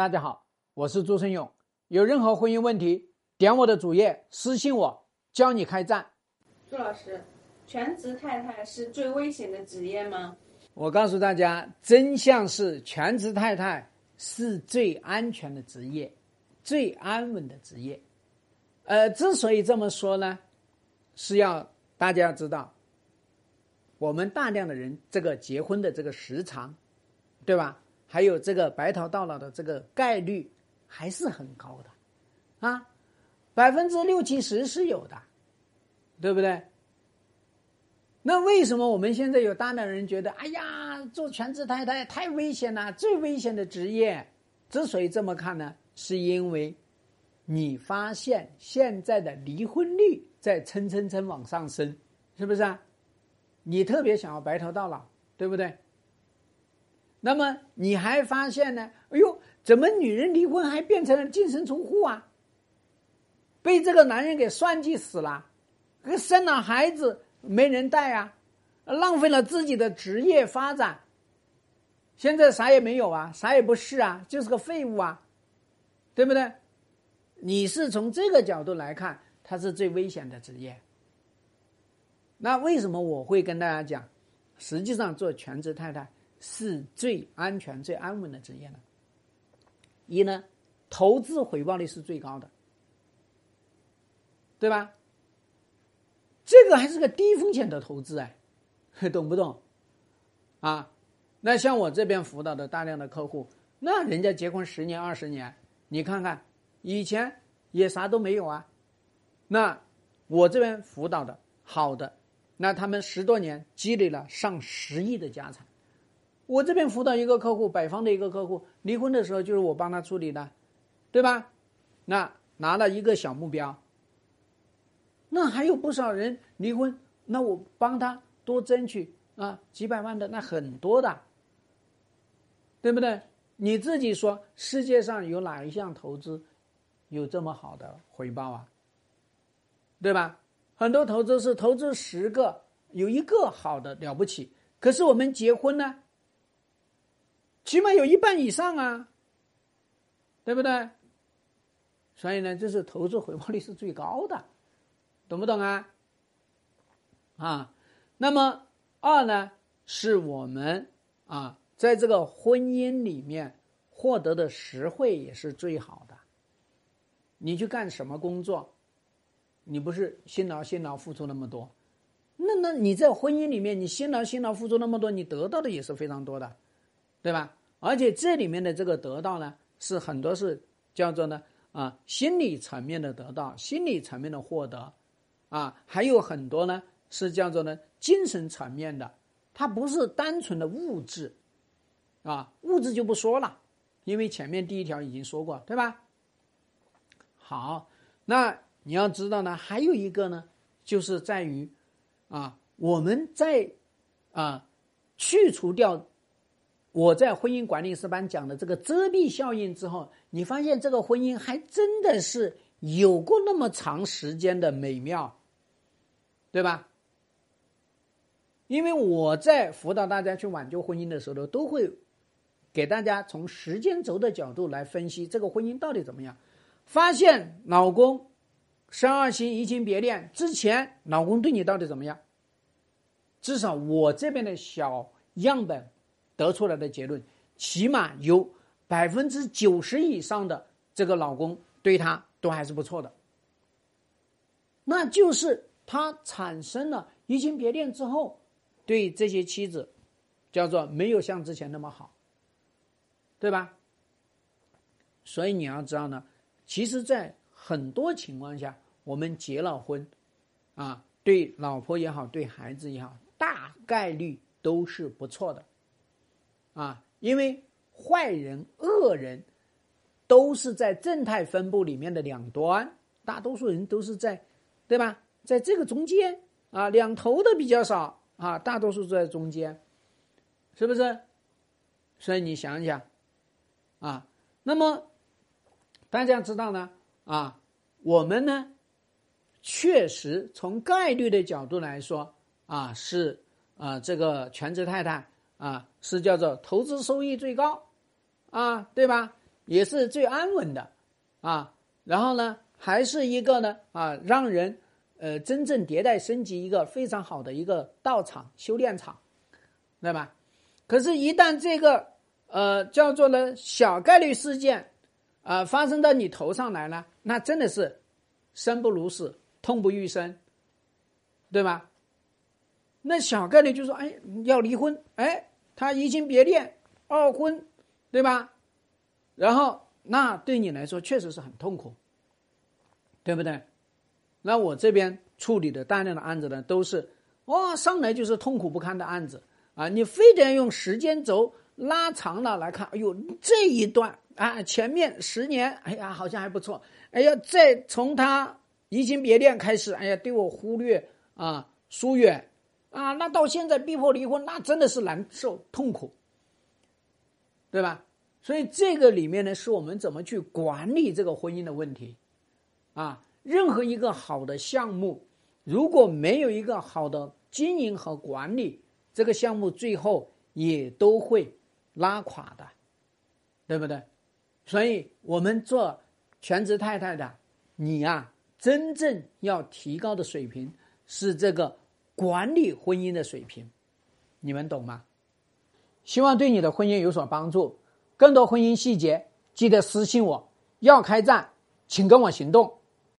大家好，我是朱生勇。有任何婚姻问题，点我的主页私信我，教你开战。朱老师，全职太太是最危险的职业吗？我告诉大家，真相是全职太太是最安全的职业，最安稳的职业。呃，之所以这么说呢，是要大家要知道，我们大量的人这个结婚的这个时长，对吧？还有这个白头到老的这个概率还是很高的，啊，百分之六七十是有的，对不对？那为什么我们现在有大量人觉得，哎呀，做全职太太太危险了，最危险的职业？之所以这么看呢，是因为你发现现在的离婚率在蹭蹭蹭往上升，是不是啊？你特别想要白头到老，对不对？那么你还发现呢？哎呦，怎么女人离婚还变成了净身出户啊？被这个男人给算计死了，生了孩子没人带啊，浪费了自己的职业发展。现在啥也没有啊，啥也不是啊，就是个废物啊，对不对？你是从这个角度来看，它是最危险的职业。那为什么我会跟大家讲？实际上做全职太太。是最安全、最安稳的职业呢。一呢，投资回报率是最高的，对吧？这个还是个低风险的投资哎，懂不懂？啊，那像我这边辅导的大量的客户，那人家结婚十年、二十年，你看看以前也啥都没有啊。那我这边辅导的好的，那他们十多年积累了上十亿的家产。我这边辅导一个客户，北方的一个客户离婚的时候，就是我帮他处理的，对吧？那拿了一个小目标，那还有不少人离婚，那我帮他多争取啊，几百万的那很多的，对不对？你自己说，世界上有哪一项投资有这么好的回报啊？对吧？很多投资是投资十个有一个好的了不起，可是我们结婚呢？起码有一半以上啊，对不对？所以呢，这是投资回报率是最高的，懂不懂啊？啊，那么二呢，是我们啊，在这个婚姻里面获得的实惠也是最好的。你去干什么工作，你不是辛劳辛劳付出那么多，那那你在婚姻里面，你辛劳辛劳付出那么多，你得到的也是非常多的。对吧？而且这里面的这个得到呢，是很多是叫做呢啊心理层面的得到，心理层面的获得，啊还有很多呢是叫做呢精神层面的，它不是单纯的物质，啊物质就不说了，因为前面第一条已经说过，对吧？好，那你要知道呢，还有一个呢，就是在于啊我们在啊去除掉。我在婚姻管理师班讲的这个遮蔽效应之后，你发现这个婚姻还真的是有过那么长时间的美妙，对吧？因为我在辅导大家去挽救婚姻的时候，都会给大家从时间轴的角度来分析这个婚姻到底怎么样。发现老公生二心、移情别恋之前，老公对你到底怎么样？至少我这边的小样本。得出来的结论，起码有百分之九十以上的这个老公对他都还是不错的，那就是他产生了移情别恋之后，对这些妻子叫做没有像之前那么好，对吧？所以你要知道呢，其实，在很多情况下，我们结了婚，啊，对老婆也好，对孩子也好，大概率都是不错的。啊，因为坏人、恶人都是在正态分布里面的两端，大多数人都是在，对吧？在这个中间啊，两头的比较少啊，大多数在中间，是不是？所以你想一想，啊，那么大家知道呢，啊，我们呢，确实从概率的角度来说，啊，是啊，这个全职太太。啊，是叫做投资收益最高，啊，对吧？也是最安稳的，啊，然后呢，还是一个呢，啊，让人呃真正迭代升级一个非常好的一个道场、修炼场，对吧？可是，一旦这个呃叫做呢小概率事件啊发生到你头上来了，那真的是生不如死，痛不欲生，对吧？那小概率就说，哎，要离婚，哎，他移情别恋，二婚，对吧？然后，那对你来说确实是很痛苦，对不对？那我这边处理的大量的案子呢，都是哇，上来就是痛苦不堪的案子啊！你非得用时间轴拉长了来看，哎呦，这一段啊，前面十年，哎呀，好像还不错，哎呀，再从他移情别恋开始，哎呀，对我忽略啊，疏远。啊，那到现在逼迫离婚，那真的是难受痛苦，对吧？所以这个里面呢，是我们怎么去管理这个婚姻的问题。啊，任何一个好的项目，如果没有一个好的经营和管理，这个项目最后也都会拉垮的，对不对？所以我们做全职太太的，你呀，真正要提高的水平是这个。管理婚姻的水平，你们懂吗？希望对你的婚姻有所帮助。更多婚姻细节，记得私信我。要开战，请跟我行动。